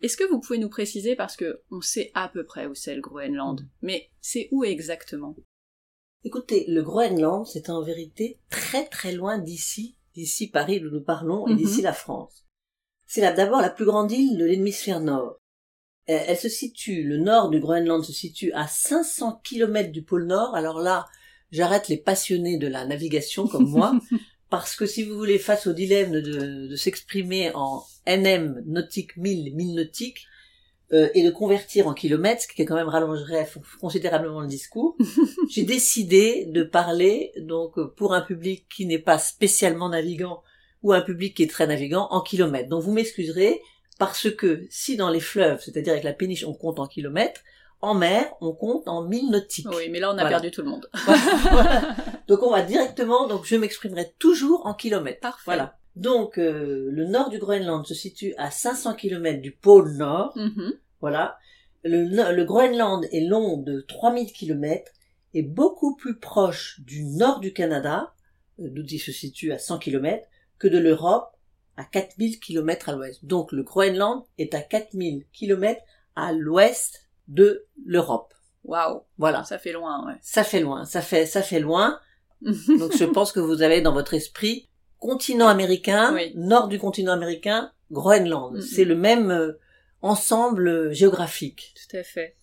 Est-ce que vous pouvez nous préciser, parce que on sait à peu près où c'est le Groenland, mais c'est où exactement? Écoutez, le Groenland, c'est en vérité très très loin d'ici, d'ici Paris où nous parlons, et Mhm. d'ici la France. C'est d'abord la plus grande île de l'hémisphère nord. Euh, Elle se situe, le nord du Groenland se situe à 500 km du pôle nord. Alors là, j'arrête les passionnés de la navigation comme moi, parce que si vous voulez, face au dilemme de, de s'exprimer en NM nautique 1000, 1000 nautiques, euh, et de convertir en kilomètres, ce qui quand même rallongerait considérablement le discours, j'ai décidé de parler donc pour un public qui n'est pas spécialement navigant ou un public qui est très navigant en kilomètres. Donc vous m'excuserez parce que si dans les fleuves, c'est-à-dire avec la péniche, on compte en kilomètres, en mer, on compte en mille nautiques. Oui, mais là on a Voilà. perdu tout le monde. Voilà. Donc on va directement, donc je m'exprimerai toujours en kilomètres. Parfait. Voilà. Donc euh, le nord du Groenland se situe à 500 km du pôle nord. Mhm. Voilà. Le, Groenland est long de 3000 km et beaucoup plus proche du nord du Canada, euh, d'où il se situe à 100 km, que de l'Europe à 4000 km à l'ouest. Donc le Groenland est à 4000 km à l'ouest de l'Europe. Waouh, Voilà. ça fait loin, ouais. Ça fait loin, ça fait, ça fait loin. Donc je pense que vous avez dans votre esprit continent américain, Oui. nord du continent américain, Groenland. C'est le même euh, ensemble euh, géographique. Tout à fait.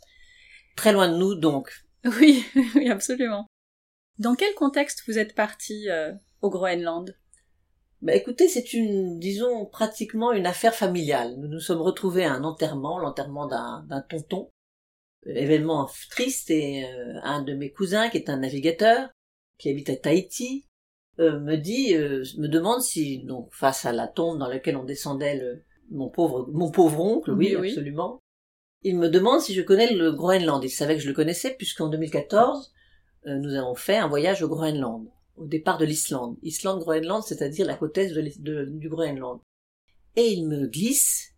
Très loin de nous donc. Oui, oui, absolument. Dans quel contexte vous êtes parti euh, au Groenland? Bah écoutez, c'est une, disons, pratiquement une affaire familiale. Nous nous sommes retrouvés à un enterrement, l'enterrement d'un tonton. Événement triste et euh, un de mes cousins, qui est un navigateur, qui habite à Tahiti, euh, me dit, euh, me demande si, donc, face à la tombe dans laquelle on descendait le, mon pauvre, mon pauvre oncle, oui, Oui, oui. absolument, il me demande si je connais le Groenland. Il savait que je le connaissais puisqu'en 2014, euh, nous avons fait un voyage au Groenland, au départ de l'Islande. Islande-Groenland, c'est-à-dire la côte est de l'Is- de- du Groenland. Et il me glisse,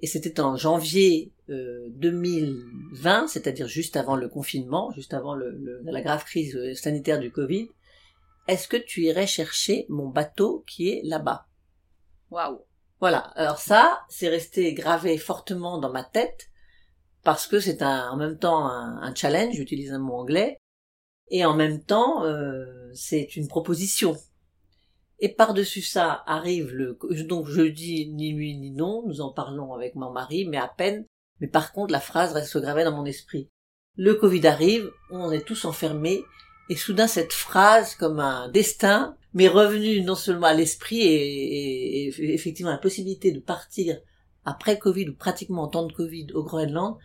et c'était en janvier euh, 2020, c'est-à-dire juste avant le confinement, juste avant le- le- la grave crise euh, sanitaire du Covid, est-ce que tu irais chercher mon bateau qui est là-bas? Waouh. voilà. Alors ça, c'est resté gravé fortement dans ma tête parce que c'est en même temps un, un challenge, j'utilise un mot anglais, et en même temps, euh, c'est une proposition. Et par-dessus ça arrive le, donc je dis ni oui ni non, nous en parlons avec mon mari, mais à peine, mais par contre la phrase reste gravée dans mon esprit. Le Covid arrive, on est tous enfermés, et soudain cette phrase, comme un destin, m'est revenue non seulement à l'esprit et, effectivement la possibilité de partir après Covid ou pratiquement en temps de Covid au Groenland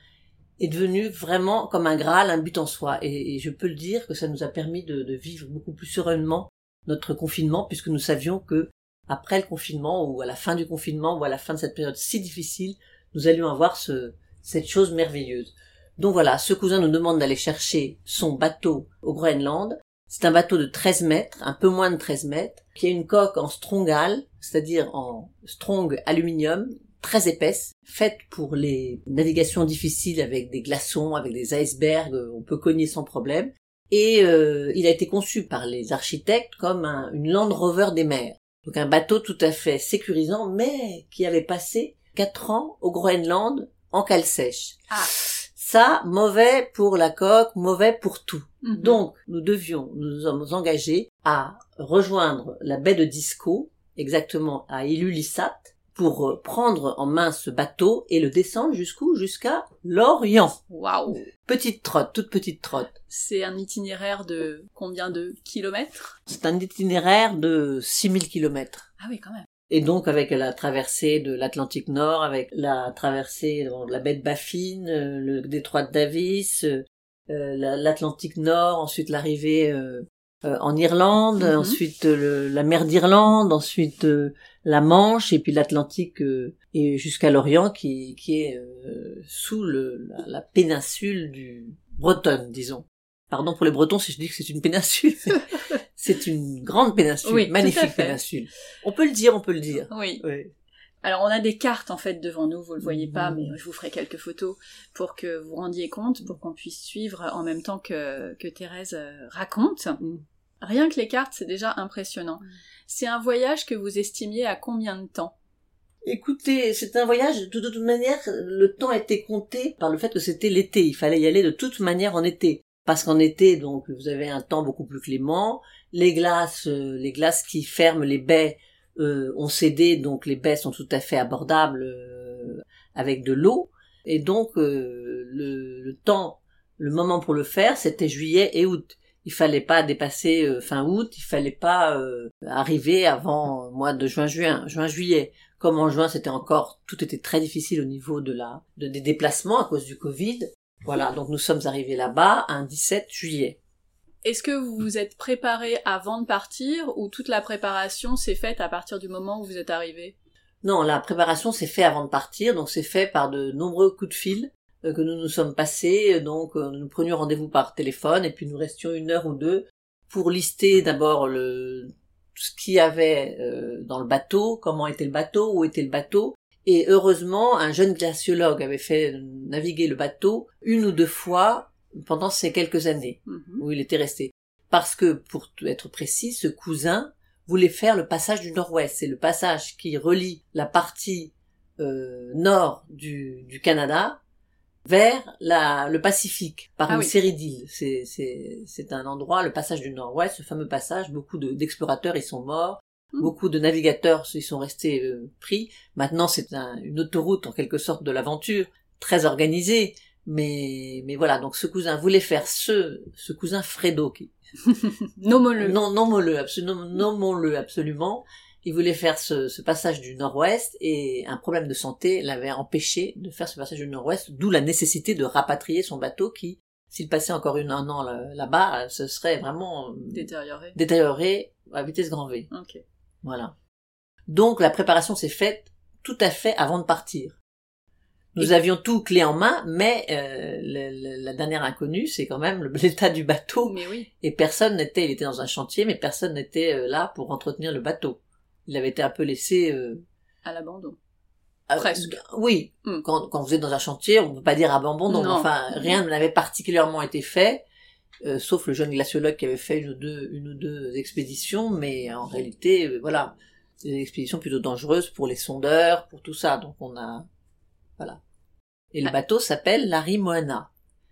est devenue vraiment comme un Graal, un but en soi. Et, je peux le dire que ça nous a permis de vivre beaucoup plus sereinement notre confinement puisque nous savions que après le confinement ou à la fin du confinement ou à la fin de cette période si difficile, nous allions avoir ce, cette chose merveilleuse. Donc voilà, ce cousin nous demande d'aller chercher son bateau au Groenland. C'est un bateau de 13 mètres, un peu moins de 13 mètres, qui a une coque en strongal, c'est-à-dire en strong aluminium, très épaisse, faite pour les navigations difficiles avec des glaçons, avec des icebergs, on peut cogner sans problème. Et euh, il a été conçu par les architectes comme un- une Land Rover des mers. Donc un bateau tout à fait sécurisant, mais qui avait passé quatre ans au Groenland en cale sèche. Ah. Ça, mauvais pour la coque, mauvais pour tout. Mhm. Donc, nous devions nous sommes engagés à rejoindre la baie de Disco, exactement à Ilulissat, pour euh, prendre en main ce bateau et le descendre jusqu'où? Jusqu'à l'Orient. Waouh. Petite trotte, toute petite trotte. C'est un itinéraire de combien de kilomètres? C'est un itinéraire de 6000 kilomètres. Ah oui, quand même. Et donc avec la traversée de l'Atlantique Nord, avec la traversée de la baie de Baffin, euh, le détroit de Davis, euh, euh, la- l'Atlantique Nord, ensuite l'arrivée euh, euh, en Irlande, Mhm. ensuite le- la mer d'Irlande, ensuite la Manche et puis l'Atlantique et jusqu'à l'Orient qui, qui est sous le, la, la péninsule du Bretonne, disons. Pardon pour les Bretons si je dis que c'est une péninsule. c'est une grande péninsule, Oui, magnifique péninsule. On peut le dire, on peut le dire. Oui. Oui. Alors on a des cartes en fait devant nous, vous le voyez pas, Mhm. mais je vous ferai quelques photos pour que vous rendiez compte, pour qu'on puisse suivre en même temps que, que Thérèse euh, raconte. Mhm. Rien que les cartes, c'est déjà impressionnant. C'est un voyage que vous estimiez à combien de temps? Écoutez, c'est un voyage, de toute manière, le temps était compté par le fait que c'était l'été. Il fallait y aller de toute manière en été. Parce qu'en été, donc, vous avez un temps beaucoup plus clément. Les glaces, euh, les glaces qui ferment les baies euh, ont cédé, donc les baies sont tout à fait abordables euh, avec de l'eau. Et donc, le, le, temps, le moment pour le faire, c'était juillet et août. Il fallait pas dépasser fin août, il fallait pas arriver avant mois de juin, juin, juin, juillet. Comme en juin, c'était encore, tout était très difficile au niveau de la, de, des déplacements à cause du Covid. Voilà, donc nous sommes arrivés là-bas un 17 juillet. Est-ce que vous vous êtes préparé avant de partir ou toute la préparation s'est faite à partir du moment où vous êtes arrivé? Non, la préparation s'est faite avant de partir, donc c'est fait par de nombreux coups de fil euh, que nous nous sommes passés. Donc euh, nous prenions rendez-vous par téléphone et puis nous restions une heure ou deux pour lister d'abord ce qu'il y avait euh, dans le bateau, comment était le bateau, où était le bateau. Et heureusement, un jeune glaciologue avait fait naviguer le bateau une ou deux fois pendant ces quelques années mhm. où il était resté. Parce que, pour être précis, ce cousin voulait faire le passage du nord-ouest. C'est le passage qui relie la partie euh, nord du, du Canada vers la, le Pacifique par ah une série d'îles. C'est, un endroit, le passage du Nord-Ouest, ce fameux passage, beaucoup d'explorateurs y sont morts, hmm. beaucoup de navigateurs y sont restés euh, pris. Maintenant, c'est une autoroute en quelque sorte de l'aventure, très organisée. Mais, mais voilà, donc ce cousin voulait faire ce, ce cousin Fredo qui, nommons-le. Non, nommons-le, absolument, nommons-le absolument il voulait faire ce, passage du nord-ouest et un problème de santé l'avait empêché de faire ce passage du nord-ouest, d'où la nécessité de rapatrier son bateau qui, s'il passait encore une, un an là-bas, ce serait vraiment détérioré, détérioré à vitesse grand V. Ok. Voilà. Donc la préparation s'est faite tout à fait avant de partir. Nous avions tout clé en main, mais euh, la dernière inconnue, c'est quand même l'état du bateau. Mais oui. Et personne n'était, il était dans un chantier, mais personne n'était euh, là pour entretenir le bateau il avait été un peu laissé euh, à l'abandon. Presque. oui, hmm. quand, quand vous êtes dans un chantier, on ne peut pas dire abandon, enfin rien n'avait particulièrement été fait, euh, sauf le jeune glaciologue qui avait fait une ou deux, une ou deux expéditions, mais en réalité, euh, voilà, des expéditions plutôt dangereuses pour les sondeurs, pour tout ça, donc on a, voilà. Et le bateau s'appelle la Moana.